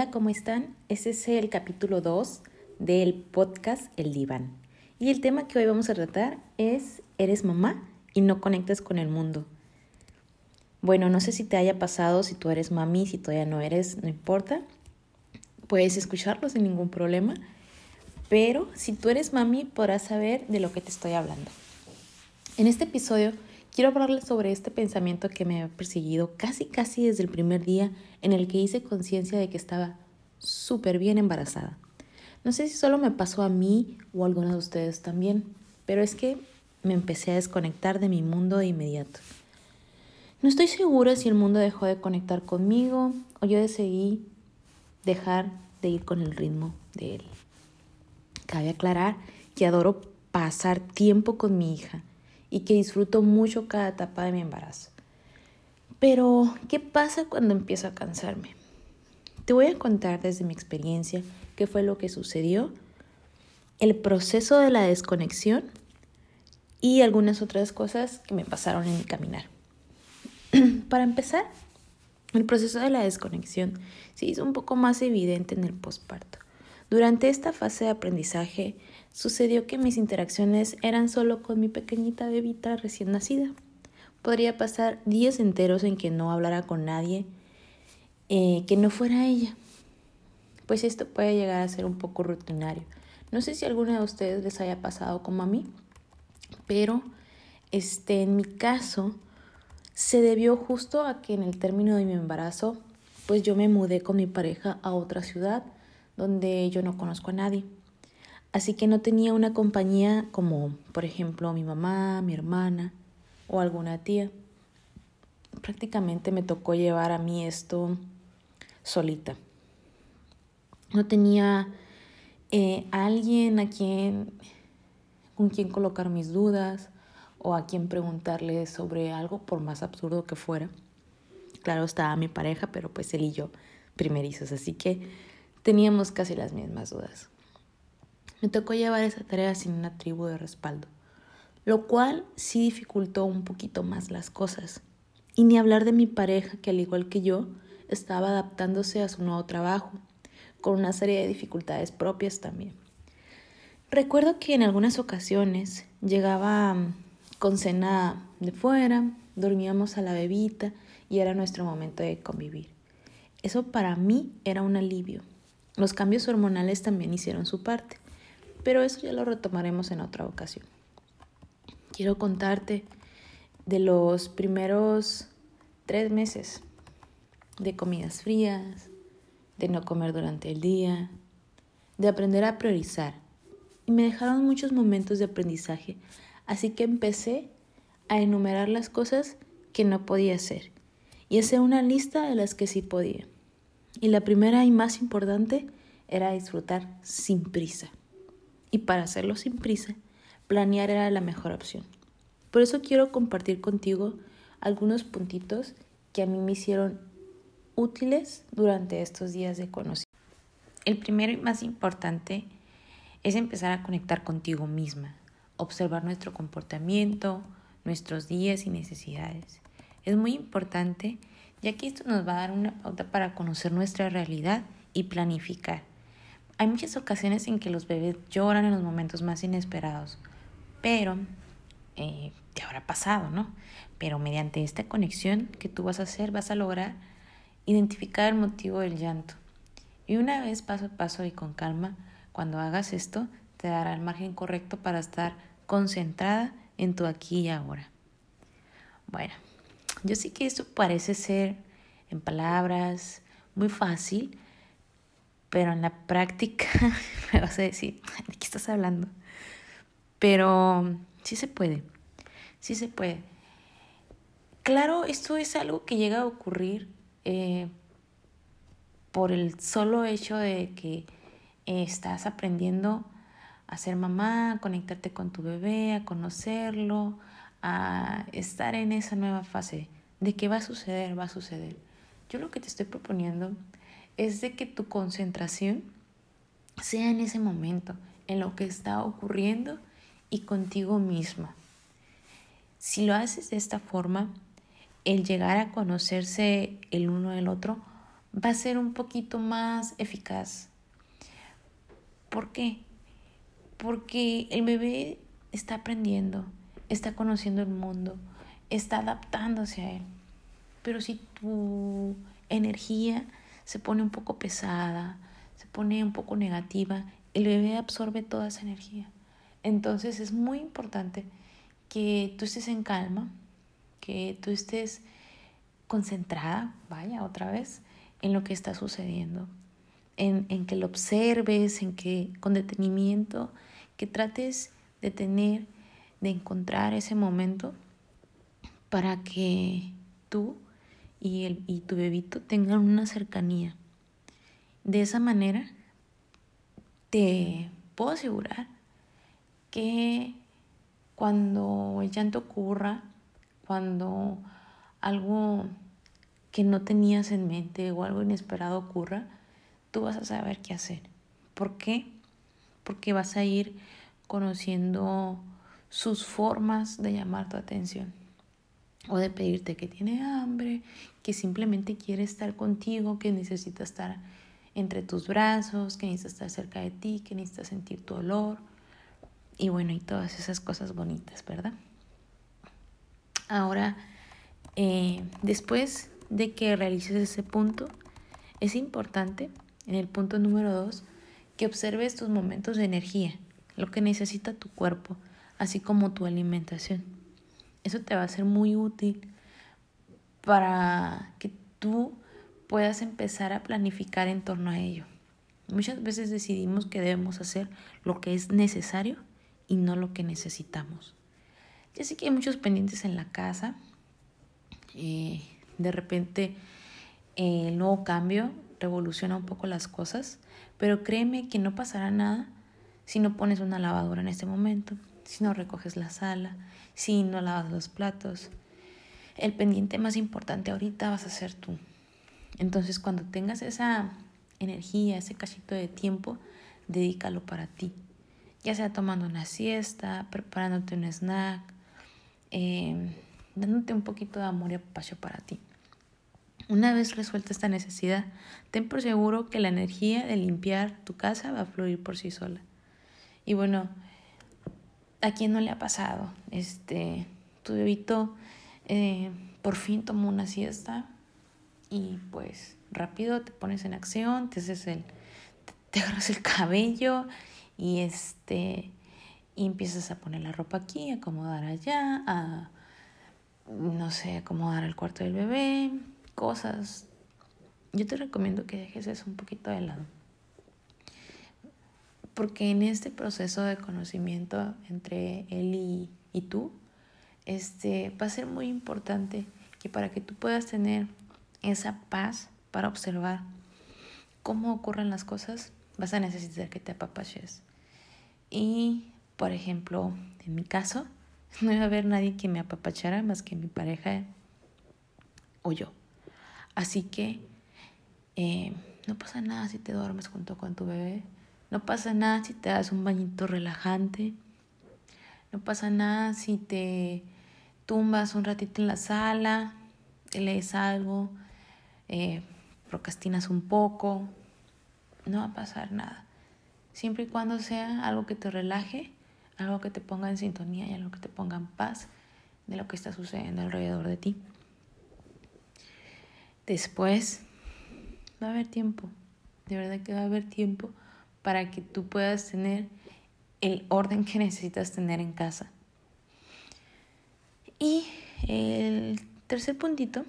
Hola, ¿cómo están? Este es el capítulo 2 del podcast El Diván. Y el tema que hoy vamos a tratar es ¿Eres mamá y no conectas con el mundo? Bueno, no sé si te haya pasado, si tú eres mami, si todavía no eres, no importa. Puedes escucharlo sin ningún problema. Pero si tú eres mami, podrás saber de lo que te estoy hablando. En este episodio quiero hablarles sobre este pensamiento que me ha perseguido casi casi desde el primer día en el que hice conciencia de que estaba súper bien embarazada. No sé si solo me pasó a mí o a algunos de ustedes también, pero es que me empecé a desconectar de mi mundo de inmediato. No estoy segura si el mundo dejó de conectar conmigo o yo decidí dejar de ir con el ritmo de él. Cabe aclarar que adoro pasar tiempo con mi hija y que disfruto mucho cada etapa de mi embarazo. Pero, ¿qué pasa cuando empiezo a cansarme? Te voy a contar desde mi experiencia qué fue lo que sucedió, el proceso de la desconexión y algunas otras cosas que me pasaron en mi caminar. Para empezar, el proceso de la desconexión se hizo un poco más evidente en el posparto. Durante esta fase de aprendizaje sucedió que mis interacciones eran solo con mi pequeñita bebita recién nacida. Podría pasar días enteros en que no hablara con nadie eh, que no fuera ella. Pues esto puede llegar a ser un poco rutinario. No sé si alguna de ustedes les haya pasado como a mí, pero este, en mi caso se debió justo a que en el término de mi embarazo, pues yo me mudé con mi pareja a otra ciudad donde yo no conozco a nadie. Así que no tenía una compañía como, por ejemplo, mi mamá, mi hermana o alguna tía. Prácticamente me tocó llevar a mí esto solita. No tenía eh, alguien a quien con quien colocar mis dudas o a quien preguntarle sobre algo por más absurdo que fuera. Claro, estaba mi pareja, pero pues él y yo primerizos, así que Teníamos casi las mismas dudas. Me tocó llevar esa tarea sin una tribu de respaldo, lo cual sí dificultó un poquito más las cosas. Y ni hablar de mi pareja, que al igual que yo, estaba adaptándose a su nuevo trabajo, con una serie de dificultades propias también. Recuerdo que en algunas ocasiones llegaba mm, con cena de fuera, dormíamos a la bebita y era nuestro momento de convivir. Eso para mí era un alivio, los cambios hormonales también hicieron su parte, pero eso ya lo retomaremos en otra ocasión. Quiero contarte de los primeros tres meses de comidas frías, de no comer durante el día, de aprender a priorizar. Y me dejaron muchos momentos de aprendizaje, así que empecé a enumerar las cosas que no podía hacer y hacer una lista de las que sí podía. Y la primera y más importante era disfrutar sin prisa. Y para hacerlo sin prisa, planear era la mejor opción. Por eso quiero compartir contigo algunos puntitos que a mí me hicieron útiles durante estos días de conocimiento. El primero y más importante es empezar a conectar contigo misma, observar nuestro comportamiento, nuestros días y necesidades. Es muy importante ya que esto nos va a dar una pauta para conocer nuestra realidad y planificar. Hay muchas ocasiones en que los bebés lloran en los momentos más inesperados, pero eh, te habrá pasado, ¿no? Pero mediante esta conexión que tú vas a hacer, vas a lograr identificar el motivo del llanto. Y una vez paso a paso y con calma, cuando hagas esto, te dará el margen correcto para estar concentrada en tu aquí y ahora. Bueno, yo sé que esto parece ser en palabras muy fácil, pero en la práctica me vas a decir, ¿de qué estás hablando? Pero sí se puede, sí se puede. Claro, esto es algo que llega a ocurrir eh, por el solo hecho de que eh, estás aprendiendo a ser mamá, a conectarte con tu bebé, a conocerlo, a estar en esa nueva fase de que va a suceder, va a suceder. Yo lo que te estoy proponiendo es de que tu concentración sea en ese momento, en lo que está ocurriendo y contigo misma. Si lo haces de esta forma, el llegar a conocerse el uno del otro va a ser un poquito más eficaz. ¿Por qué? Porque el bebé está aprendiendo, está conociendo el mundo, está adaptándose a él. Pero si tu energía se pone un poco pesada, se pone un poco negativa, el bebé absorbe toda esa energía. Entonces es muy importante que tú estés en calma, que tú estés concentrada, vaya otra vez, en lo que está sucediendo, en, en que lo observes, en que con detenimiento, que trates de tener, de encontrar ese momento para que tú y, el, y tu bebito tengan una cercanía. De esa manera, te puedo asegurar que cuando el llanto ocurra, cuando algo que no tenías en mente o algo inesperado ocurra, tú vas a saber qué hacer. ¿Por qué? Porque vas a ir conociendo sus formas de llamar tu atención o de pedirte que tiene hambre, que simplemente quiere estar contigo, que necesita estar entre tus brazos, que necesita estar cerca de ti, que necesita sentir tu olor y bueno, y todas esas cosas bonitas, ¿verdad? Ahora, eh, después de que realices ese punto, es importante, en el punto número dos, que observes tus momentos de energía, lo que necesita tu cuerpo, así como tu alimentación. Eso te va a ser muy útil para que tú puedas empezar a planificar en torno a ello. Muchas veces decidimos que debemos hacer lo que es necesario y no lo que necesitamos. Ya sé que hay muchos pendientes en la casa. Eh, de repente eh, el nuevo cambio revoluciona un poco las cosas, pero créeme que no pasará nada si no pones una lavadora en este momento, si no recoges la sala, si no lavas los platos. El pendiente más importante ahorita vas a ser tú. Entonces cuando tengas esa energía, ese cachito de tiempo, dedícalo para ti. Ya sea tomando una siesta, preparándote un snack, eh, dándote un poquito de amor y apacho para ti. Una vez resuelta esta necesidad, ten por seguro que la energía de limpiar tu casa va a fluir por sí sola. Y bueno, ¿a quién no le ha pasado? Este, tu bebito eh, por fin tomó una siesta y pues rápido te pones en acción, te haces el, te, agarras el cabello y este y empiezas a poner la ropa aquí, acomodar allá, a no sé, acomodar el cuarto del bebé, cosas. Yo te recomiendo que dejes eso un poquito de lado porque en este proceso de conocimiento entre él y, tú, este, va a ser muy importante que para que tú puedas tener esa paz para observar cómo ocurren las cosas, vas a necesitar que te apapaches. Y, por ejemplo, en mi caso, no iba a haber nadie que me apapachara más que mi pareja o yo. Así que eh, no pasa nada si te duermes junto con tu bebé. No pasa nada si te das un bañito relajante. No pasa nada si te tumbas un ratito en la sala, te lees algo, eh, procrastinas un poco. No va a pasar nada. Siempre y cuando sea algo que te relaje, algo que te ponga en sintonía y algo que te ponga en paz de lo que está sucediendo alrededor de ti. Después va a haber tiempo, de verdad que va a haber tiempo para que tú puedas tener el orden que necesitas tener en casa. Y el tercer puntito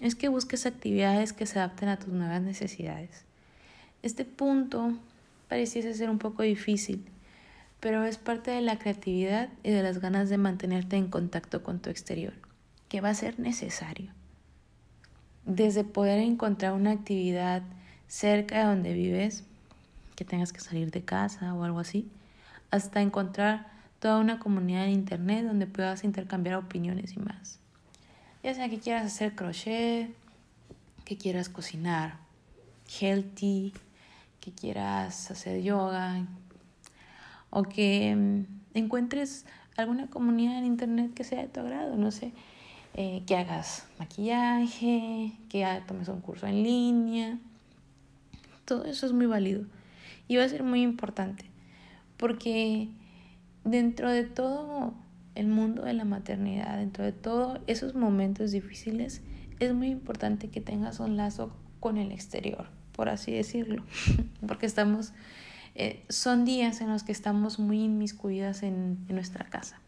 es que busques actividades que se adapten a tus nuevas necesidades. Este punto pareciese ser un poco difícil, pero es parte de la creatividad y de las ganas de mantenerte en contacto con tu exterior, que va a ser necesario. Desde poder encontrar una actividad cerca de donde vives que tengas que salir de casa o algo así, hasta encontrar toda una comunidad en internet donde puedas intercambiar opiniones y más. Ya sea que quieras hacer crochet, que quieras cocinar healthy, que quieras hacer yoga o que mm, encuentres alguna comunidad en internet que sea de tu agrado, no sé, eh, que hagas maquillaje, que tomes un curso en línea, todo eso es muy válido y va a ser muy importante porque dentro de todo el mundo de la maternidad, dentro de todos esos momentos difíciles, es muy importante que tengas un lazo con el exterior, por así decirlo, porque estamos, eh, son días en los que estamos muy inmiscuidas en, nuestra casa.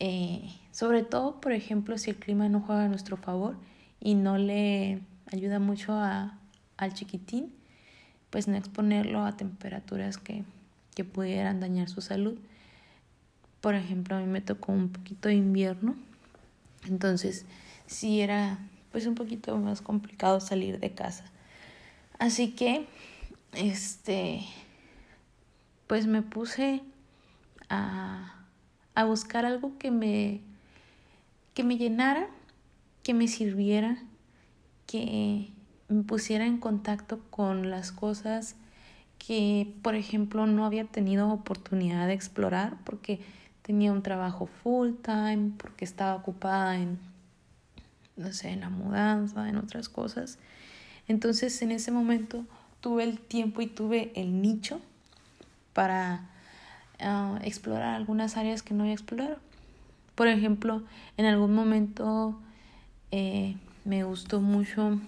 Eh, sobre todo, por ejemplo, si el clima no juega a nuestro favor y no le ayuda mucho a, al chiquitín, pues no exponerlo a temperaturas que, que pudieran dañar su salud. Por ejemplo, a mí me tocó un poquito de invierno, entonces sí era pues un poquito más complicado salir de casa. Así que, este, pues me puse a, a buscar algo que me, que me llenara, que me sirviera, que me pusiera en contacto con las cosas que, por ejemplo, no había tenido oportunidad de explorar porque tenía un trabajo full time, porque estaba ocupada en, no sé, en la mudanza, en otras cosas. Entonces, en ese momento tuve el tiempo y tuve el nicho para ah, explorar algunas áreas que no había explorado. Por ejemplo, en algún momento eh, me gustó mucho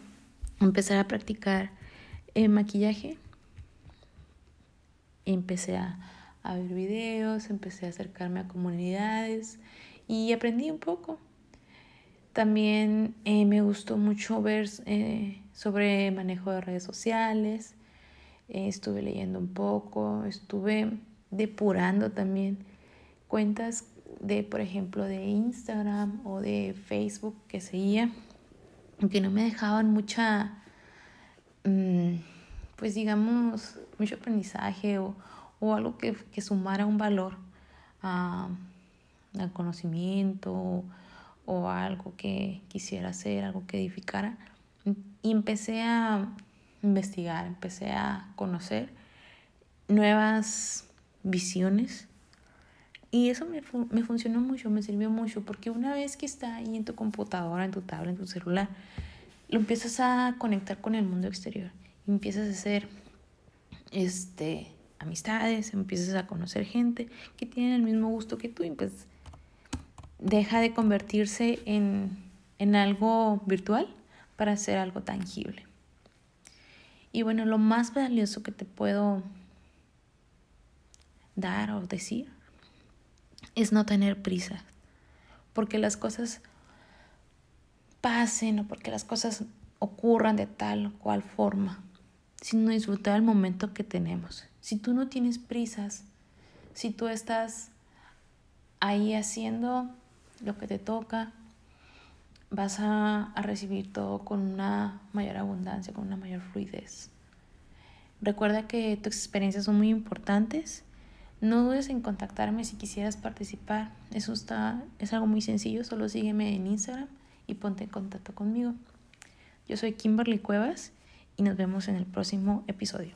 empezar a practicar el maquillaje. Empecé a, ver videos, empecé a acercarme a comunidades y aprendí un poco. También eh, me gustó mucho ver eh, sobre manejo de redes sociales. Eh, estuve leyendo un poco, estuve depurando también cuentas de, por ejemplo, de Instagram o de Facebook que seguía que no me dejaban mucha, mm, pues digamos, mucho aprendizaje o, algo que, sumara un valor al conocimiento o, algo que quisiera hacer, algo que edificara. Y empecé a investigar, empecé a conocer nuevas visiones y eso me, me funcionó mucho, me sirvió mucho, porque una vez que está ahí en tu computadora, en tu tablet, en tu celular, lo empiezas a conectar con el mundo exterior. Empiezas a hacer este, amistades, empiezas a conocer gente que tiene el mismo gusto que tú y pues deja de convertirse en, en algo virtual para ser algo tangible. Y bueno, lo más valioso que te puedo dar o decir es no tener prisa, porque las cosas pasen o porque las cosas ocurran de tal o cual forma, sino disfrutar el momento que tenemos. Si tú no tienes prisas, si tú estás ahí haciendo lo que te toca, vas a, a, recibir todo con una mayor abundancia, con una mayor fluidez. Recuerda que tus experiencias son muy importantes no dudes en contactarme si quisieras participar. Eso está, es algo muy sencillo, solo sígueme en Instagram y ponte en contacto conmigo. Yo soy Kimberly Cuevas y nos vemos en el próximo episodio.